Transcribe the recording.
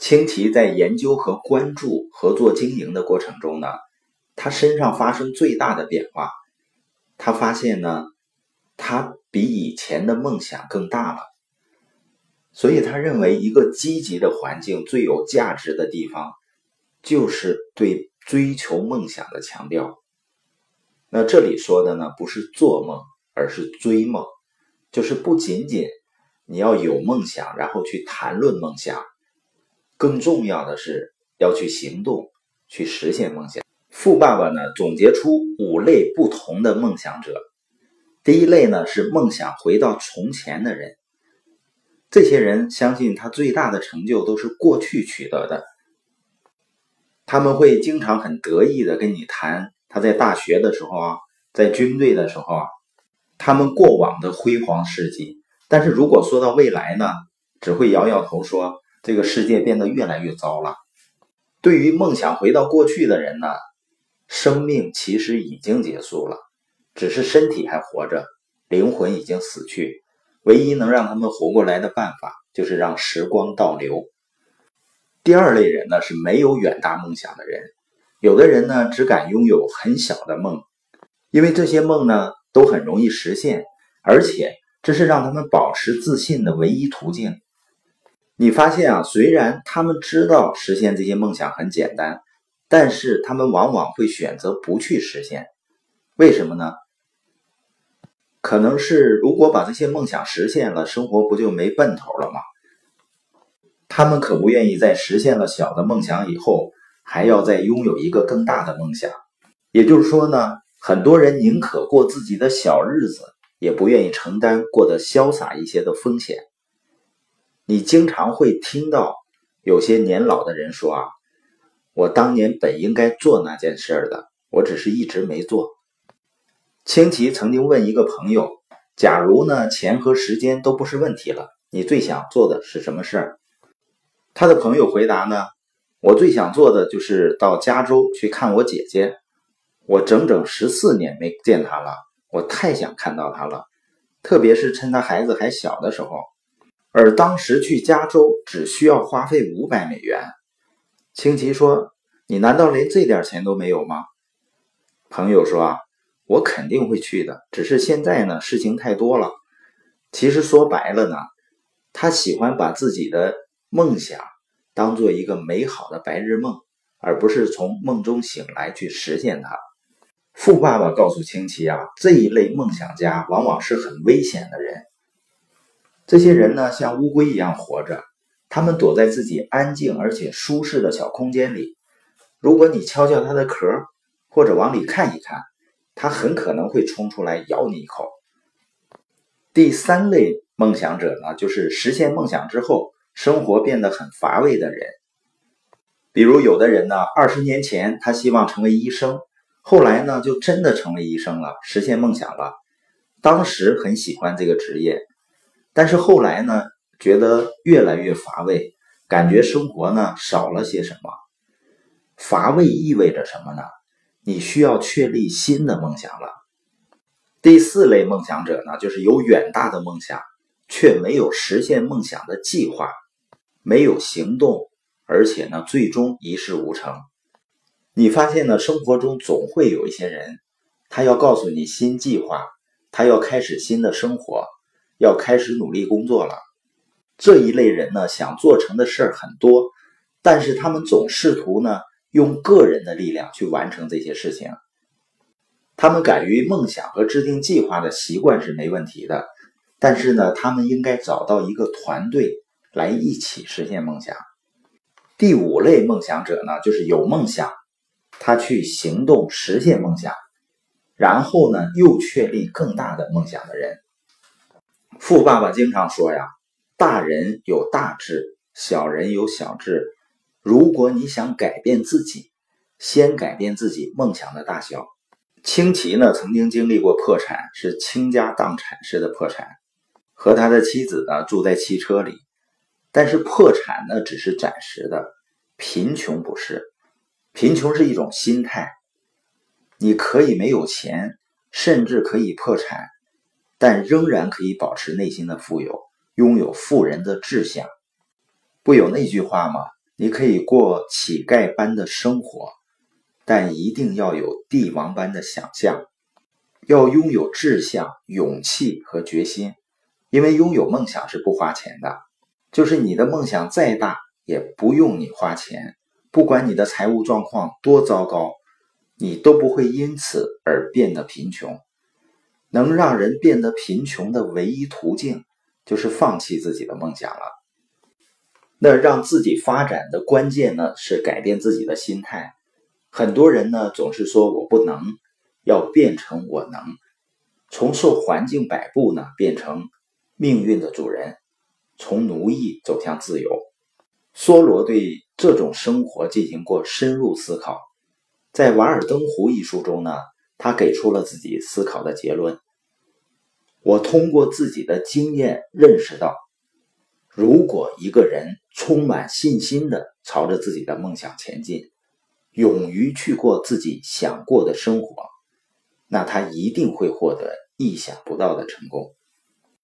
清奇在研究和关注合作经营的过程中呢，他身上发生最大的变化。他发现呢，他比以前的梦想更大了。所以他认为，一个积极的环境最有价值的地方，就是对追求梦想的强调。那这里说的呢，不是做梦，而是追梦，就是不仅仅你要有梦想，然后去谈论梦想。更重要的是要去行动，去实现梦想。富爸爸呢总结出五类不同的梦想者。第一类呢是梦想回到从前的人，这些人相信他最大的成就都是过去取得的。他们会经常很得意的跟你谈他在大学的时候啊，在军队的时候啊，他们过往的辉煌事迹。但是如果说到未来呢，只会摇摇头说。这个世界变得越来越糟了。对于梦想回到过去的人呢，生命其实已经结束了，只是身体还活着，灵魂已经死去。唯一能让他们活过来的办法，就是让时光倒流。第二类人呢，是没有远大梦想的人。有的人呢，只敢拥有很小的梦，因为这些梦呢，都很容易实现，而且这是让他们保持自信的唯一途径。你发现啊，虽然他们知道实现这些梦想很简单，但是他们往往会选择不去实现。为什么呢？可能是如果把这些梦想实现了，生活不就没奔头了吗？他们可不愿意在实现了小的梦想以后，还要再拥有一个更大的梦想。也就是说呢，很多人宁可过自己的小日子，也不愿意承担过得潇洒一些的风险。你经常会听到有些年老的人说：“啊，我当年本应该做那件事的，我只是一直没做。”清奇曾经问一个朋友：“假如呢，钱和时间都不是问题了，你最想做的是什么事儿？”他的朋友回答呢：“我最想做的就是到加州去看我姐姐，我整整十四年没见她了，我太想看到她了，特别是趁她孩子还小的时候。”而当时去加州只需要花费五百美元。清奇说：“你难道连这点钱都没有吗？”朋友说：“啊，我肯定会去的，只是现在呢，事情太多了。其实说白了呢，他喜欢把自己的梦想当做一个美好的白日梦，而不是从梦中醒来去实现它。”富爸爸告诉清奇啊，这一类梦想家往往是很危险的人。这些人呢，像乌龟一样活着，他们躲在自己安静而且舒适的小空间里。如果你敲敲它的壳，或者往里看一看，它很可能会冲出来咬你一口。第三类梦想者呢，就是实现梦想之后，生活变得很乏味的人。比如有的人呢，二十年前他希望成为医生，后来呢，就真的成为医生了，实现梦想了。当时很喜欢这个职业。但是后来呢，觉得越来越乏味，感觉生活呢少了些什么。乏味意味着什么呢？你需要确立新的梦想了。第四类梦想者呢，就是有远大的梦想，却没有实现梦想的计划，没有行动，而且呢，最终一事无成。你发现呢，生活中总会有一些人，他要告诉你新计划，他要开始新的生活。要开始努力工作了。这一类人呢，想做成的事儿很多，但是他们总试图呢，用个人的力量去完成这些事情。他们敢于梦想和制定计划的习惯是没问题的，但是呢，他们应该找到一个团队来一起实现梦想。第五类梦想者呢，就是有梦想，他去行动实现梦想，然后呢，又确立更大的梦想的人。富爸爸经常说呀：“大人有大志，小人有小志。如果你想改变自己，先改变自己梦想的大小。”清奇呢，曾经经历过破产，是倾家荡产式的破产，和他的妻子呢住在汽车里。但是破产呢，只是暂时的，贫穷不是。贫穷是一种心态，你可以没有钱，甚至可以破产。但仍然可以保持内心的富有，拥有富人的志向。不有那句话吗？你可以过乞丐般的生活，但一定要有帝王般的想象，要拥有志向、勇气和决心。因为拥有梦想是不花钱的，就是你的梦想再大，也不用你花钱。不管你的财务状况多糟糕，你都不会因此而变得贫穷。能让人变得贫穷的唯一途径，就是放弃自己的梦想了。那让自己发展的关键呢，是改变自己的心态。很多人呢，总是说我不能，要变成我能，从受环境摆布呢，变成。命运的主人，从奴役走向自由。梭罗对这种生活进行过深入思考，在《瓦尔登湖》一书中呢，他给出了自己思考的结论。我通过自己的经验认识到，如果一个人充满信心的朝着自己的梦想前进，勇于去过自己想过的生活，那他一定会获得意想不到的成功。